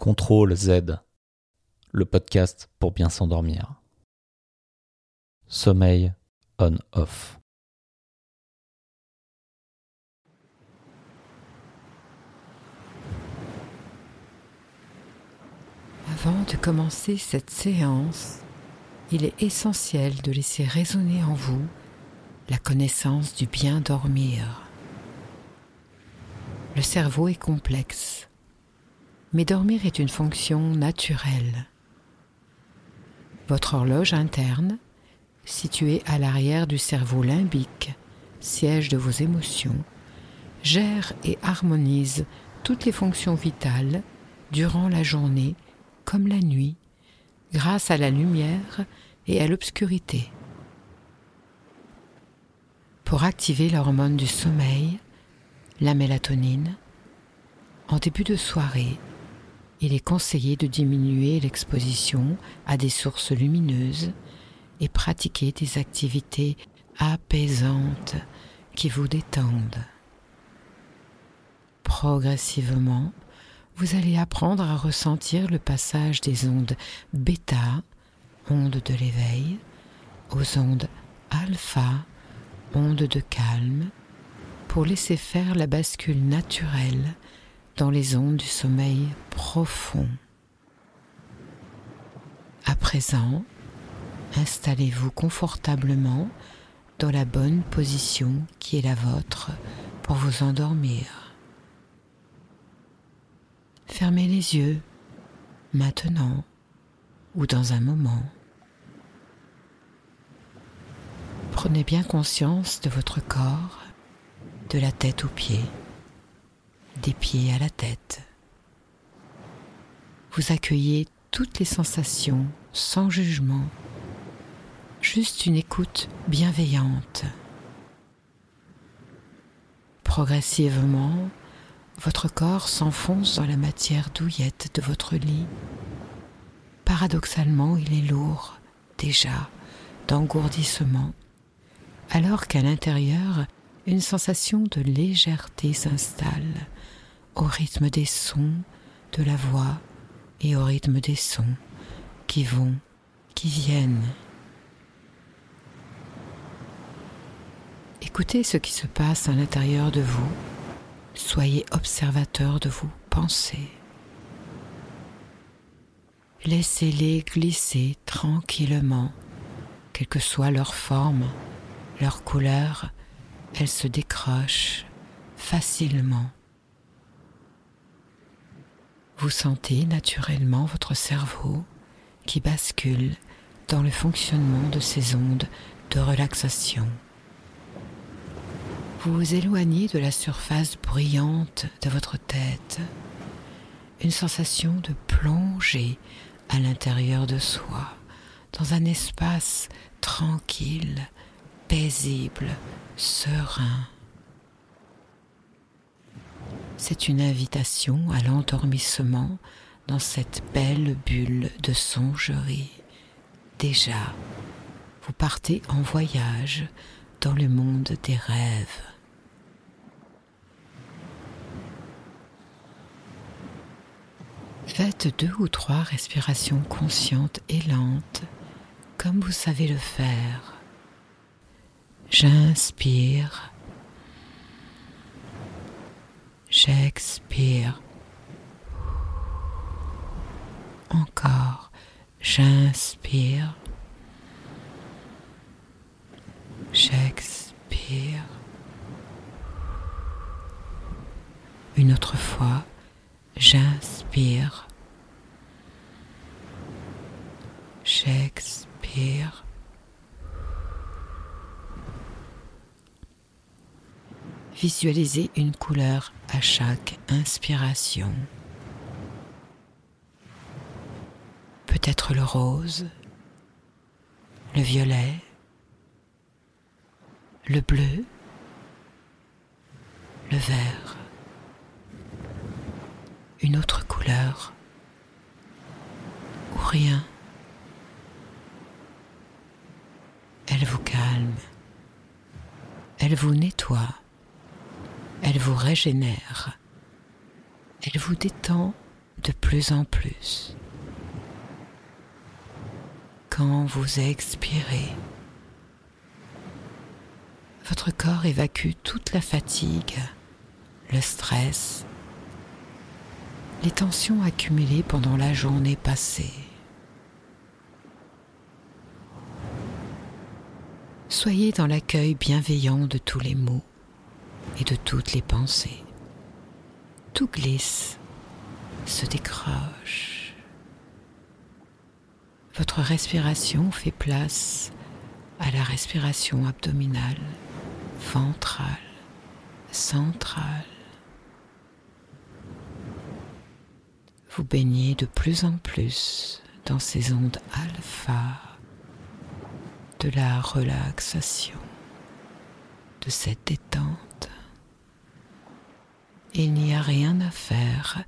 Contrôle Z, le podcast pour bien s'endormir. Sommeil on-off. Avant de commencer cette séance, il est essentiel de laisser résonner en vous la connaissance du bien dormir. Le cerveau est complexe mais dormir est une fonction naturelle. Votre horloge interne, située à l'arrière du cerveau limbique, siège de vos émotions, gère et harmonise toutes les fonctions vitales durant la journée comme la nuit, grâce à la lumière et à l'obscurité. Pour activer l'hormone du sommeil, la mélatonine, en début de soirée, il est conseillé de diminuer l'exposition à des sources lumineuses et pratiquer des activités apaisantes qui vous détendent. Progressivement, vous allez apprendre à ressentir le passage des ondes bêta, ondes de l'éveil, aux ondes alpha, ondes de calme, pour laisser faire la bascule naturelle dans les ondes du sommeil profond. À présent, installez-vous confortablement dans la bonne position qui est la vôtre pour vous endormir. Fermez les yeux maintenant ou dans un moment. Prenez bien conscience de votre corps, de la tête aux pieds des pieds à la tête. Vous accueillez toutes les sensations sans jugement, juste une écoute bienveillante. Progressivement, votre corps s'enfonce dans la matière douillette de votre lit. Paradoxalement, il est lourd, déjà, d'engourdissement, alors qu'à l'intérieur, une sensation de légèreté s'installe au rythme des sons de la voix et au rythme des sons qui vont, qui viennent. Écoutez ce qui se passe à l'intérieur de vous. Soyez observateur de vos pensées. Laissez-les glisser tranquillement, quelle que soit leur forme, leur couleur, elles se décrochent facilement vous sentez naturellement votre cerveau qui bascule dans le fonctionnement de ces ondes de relaxation. Vous vous éloignez de la surface brillante de votre tête, une sensation de plonger à l'intérieur de soi, dans un espace tranquille, paisible, serein c'est une invitation à l'endormissement dans cette belle bulle de songerie. Déjà, vous partez en voyage dans le monde des rêves. Faites deux ou trois respirations conscientes et lentes, comme vous savez le faire. J'inspire J'expire. Encore. J'inspire. J'expire. Une autre fois. J'inspire. J'expire. Visualisez une couleur à chaque inspiration. Peut-être le rose, le violet, le bleu, le vert, une autre couleur ou rien. Elle vous calme, elle vous nettoie elle vous régénère, elle vous détend de plus en plus. Quand vous expirez, votre corps évacue toute la fatigue, le stress, les tensions accumulées pendant la journée passée. Soyez dans l'accueil bienveillant de tous les mots et de toutes les pensées. Tout glisse, se décroche. Votre respiration fait place à la respiration abdominale, ventrale, centrale. Vous baignez de plus en plus dans ces ondes alpha de la relaxation, de cette détente. Il n'y a rien à faire,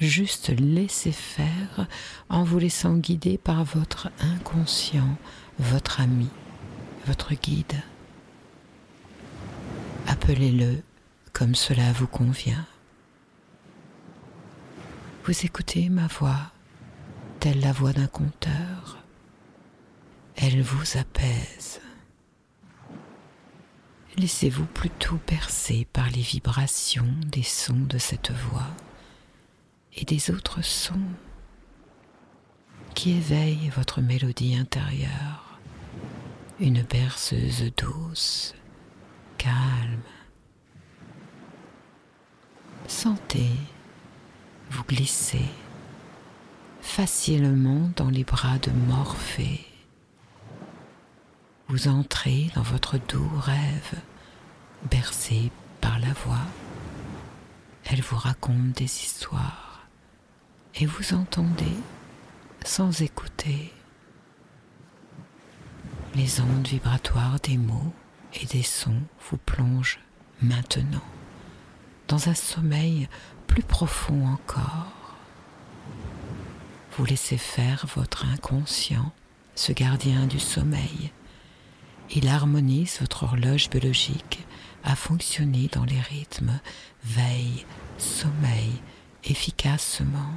juste laisser faire en vous laissant guider par votre inconscient, votre ami, votre guide. Appelez-le comme cela vous convient. Vous écoutez ma voix, telle la voix d'un conteur. Elle vous apaise. Laissez-vous plutôt percer par les vibrations des sons de cette voix et des autres sons qui éveillent votre mélodie intérieure, une berceuse douce, calme. Sentez vous glissez facilement dans les bras de Morphée. Vous entrez dans votre doux rêve, bercé par la voix. Elle vous raconte des histoires et vous entendez sans écouter les ondes vibratoires des mots et des sons vous plongent maintenant dans un sommeil plus profond encore. Vous laissez faire votre inconscient, ce gardien du sommeil. Il harmonise votre horloge biologique à fonctionner dans les rythmes veille, sommeil, efficacement.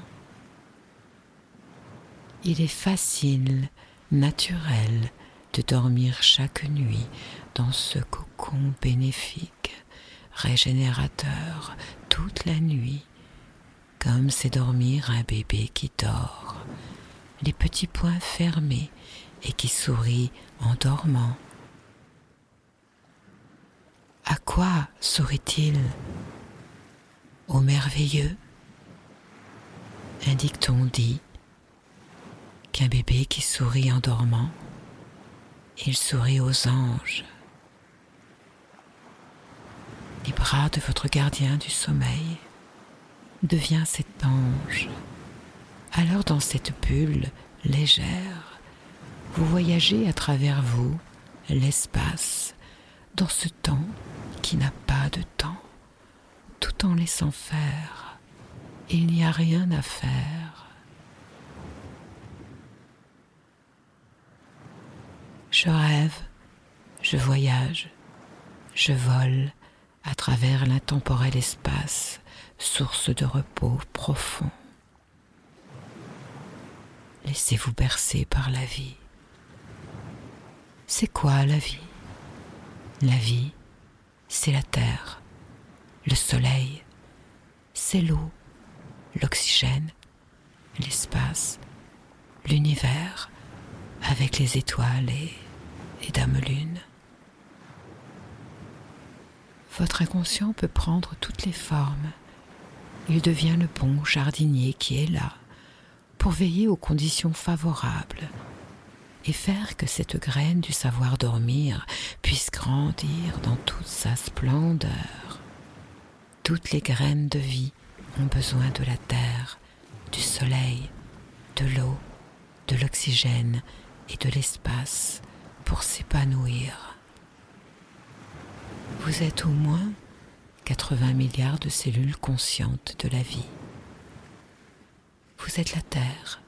Il est facile, naturel de dormir chaque nuit dans ce cocon bénéfique régénérateur toute la nuit, comme c'est dormir un bébé qui dort, les petits poings fermés et qui sourit en dormant. À quoi sourit-il Au merveilleux Un dicton dit qu'un bébé qui sourit en dormant, il sourit aux anges les bras de votre gardien du sommeil, devient cet ange. Alors dans cette bulle légère, vous voyagez à travers vous l'espace, dans ce temps qui n'a pas de temps, tout en laissant faire. Il n'y a rien à faire. Je rêve, je voyage, je vole, à travers l'intemporel espace, source de repos profond. Laissez-vous bercer par la vie. C'est quoi la vie? La vie, c'est la terre, le soleil, c'est l'eau, l'oxygène, l'espace, l'univers, avec les étoiles et les dames lunes. Votre inconscient peut prendre toutes les formes. Il devient le bon jardinier qui est là pour veiller aux conditions favorables et faire que cette graine du savoir dormir puisse grandir dans toute sa splendeur. Toutes les graines de vie ont besoin de la terre, du soleil, de l'eau, de l'oxygène et de l'espace pour s'épanouir. Vous êtes au moins 80 milliards de cellules conscientes de la vie. Vous êtes la Terre,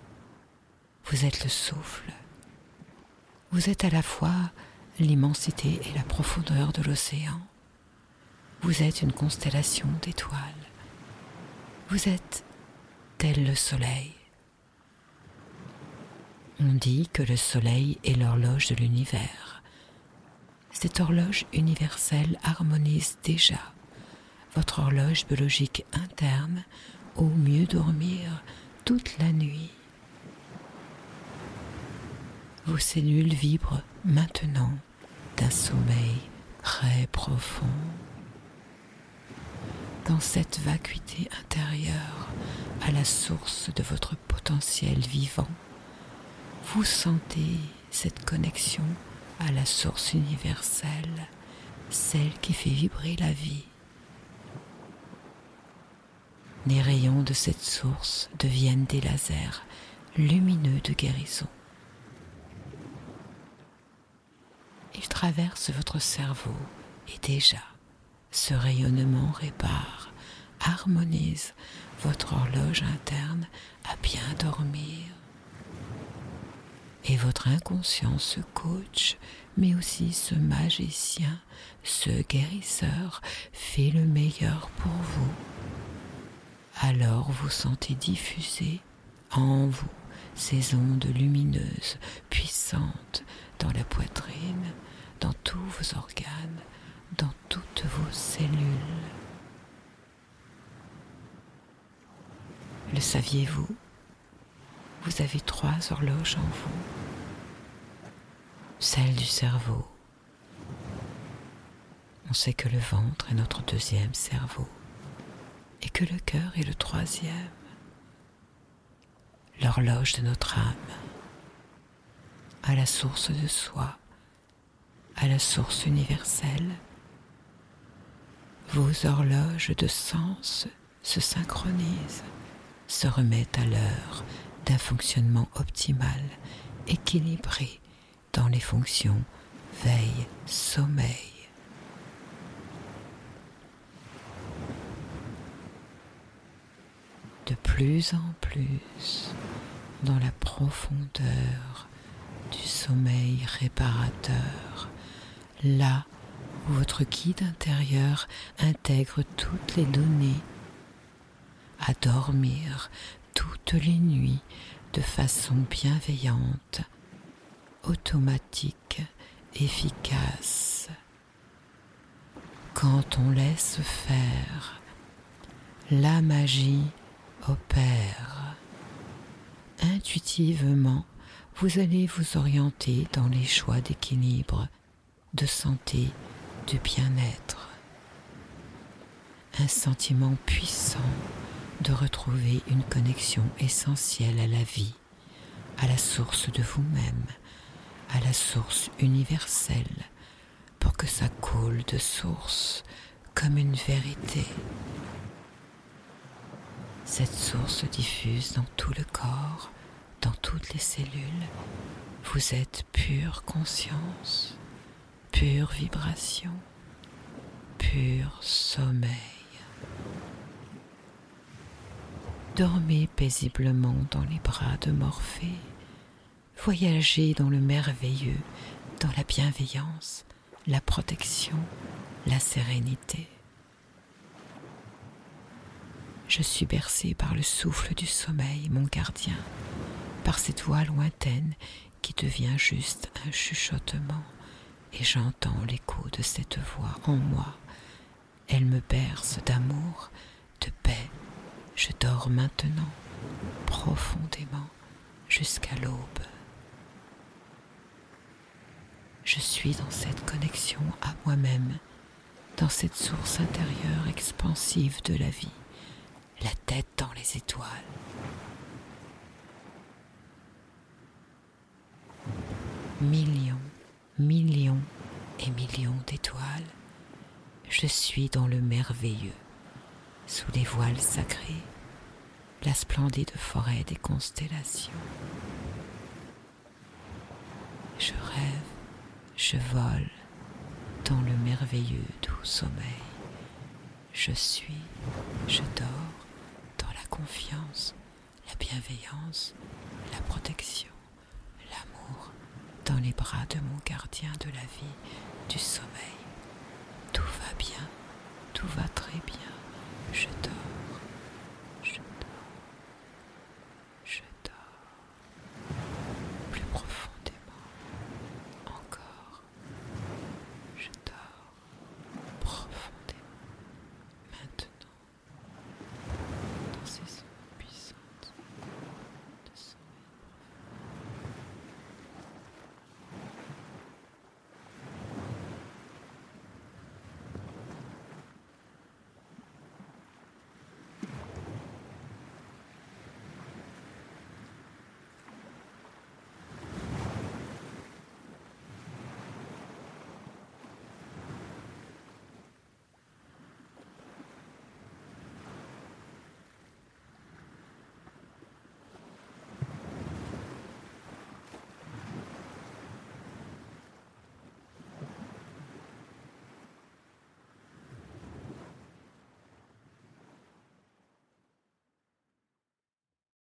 vous êtes le souffle, vous êtes à la fois l'immensité et la profondeur de l'océan. Vous êtes une constellation d'étoiles. Vous êtes tel le soleil. On dit que le soleil est l'horloge de l'univers. Cette horloge universelle harmonise déjà votre horloge biologique interne au mieux dormir toute la nuit. Vos cellules vibrent maintenant d'un sommeil très profond. Dans cette vacuité intérieure à la source de votre potentiel vivant, vous sentez cette connexion à la source universelle, celle qui fait vibrer la vie. Les rayons de cette source deviennent des lasers lumineux de guérison. Ils traversent votre cerveau et déjà, ce rayonnement répare, harmonise votre horloge interne à bien dormir. Et votre inconscient, ce coach, mais aussi ce magicien, ce guérisseur, fait le meilleur pour vous alors vous sentez diffuser en vous ces ondes lumineuses, puissantes, dans la poitrine, dans tous vos organes, dans toutes vos cellules. Le saviez-vous? Vous avez trois horloges en vous. Celle du cerveau. On sait que le ventre est notre deuxième cerveau et que le cœur est le troisième, l'horloge de notre âme, à la source de soi, à la source universelle. Vos horloges de sens se synchronisent, se remettent à l'heure d'un fonctionnement optimal, équilibré dans les fonctions veille, sommeil, de plus en plus dans la profondeur du sommeil réparateur, là où votre guide intérieur intègre toutes les données à dormir toutes les nuits de façon bienveillante, automatique, efficace. Quand on laisse faire, la magie opère. Intuitivement, vous allez vous orienter dans les choix d'équilibre, de santé, de bien-être. Un sentiment puissant de retrouver une connexion essentielle à la vie, à la source de vous-même, à la source universelle, pour que ça coule de source comme une vérité cette source diffuse dans tout le corps, dans toutes les cellules. Vous êtes pure conscience, pure vibration, pur sommeil. Dormez paisiblement dans les bras de Morphée. Voyagez dans le merveilleux, dans la bienveillance, la protection, la sérénité. Je suis bercé par le souffle du sommeil, mon gardien, par cette voix lointaine qui devient juste un chuchotement, et j'entends l'écho de cette voix en moi. Elle me berce d'amour, de paix. Je dors maintenant, profondément, jusqu'à l'aube. Je suis dans cette connexion à moi-même, dans cette source intérieure expansive de la vie la tête dans les étoiles. Millions, millions et millions d'étoiles, je suis dans le merveilleux, sous les voiles sacrés, la splendide forêt des constellations. Je rêve, je vole dans le merveilleux doux sommeil. Je suis, je dors confiance, la bienveillance, la protection, dans les bras de mon gardien de la vie, du sommeil. Tout va bien, tout va très bien, je dors.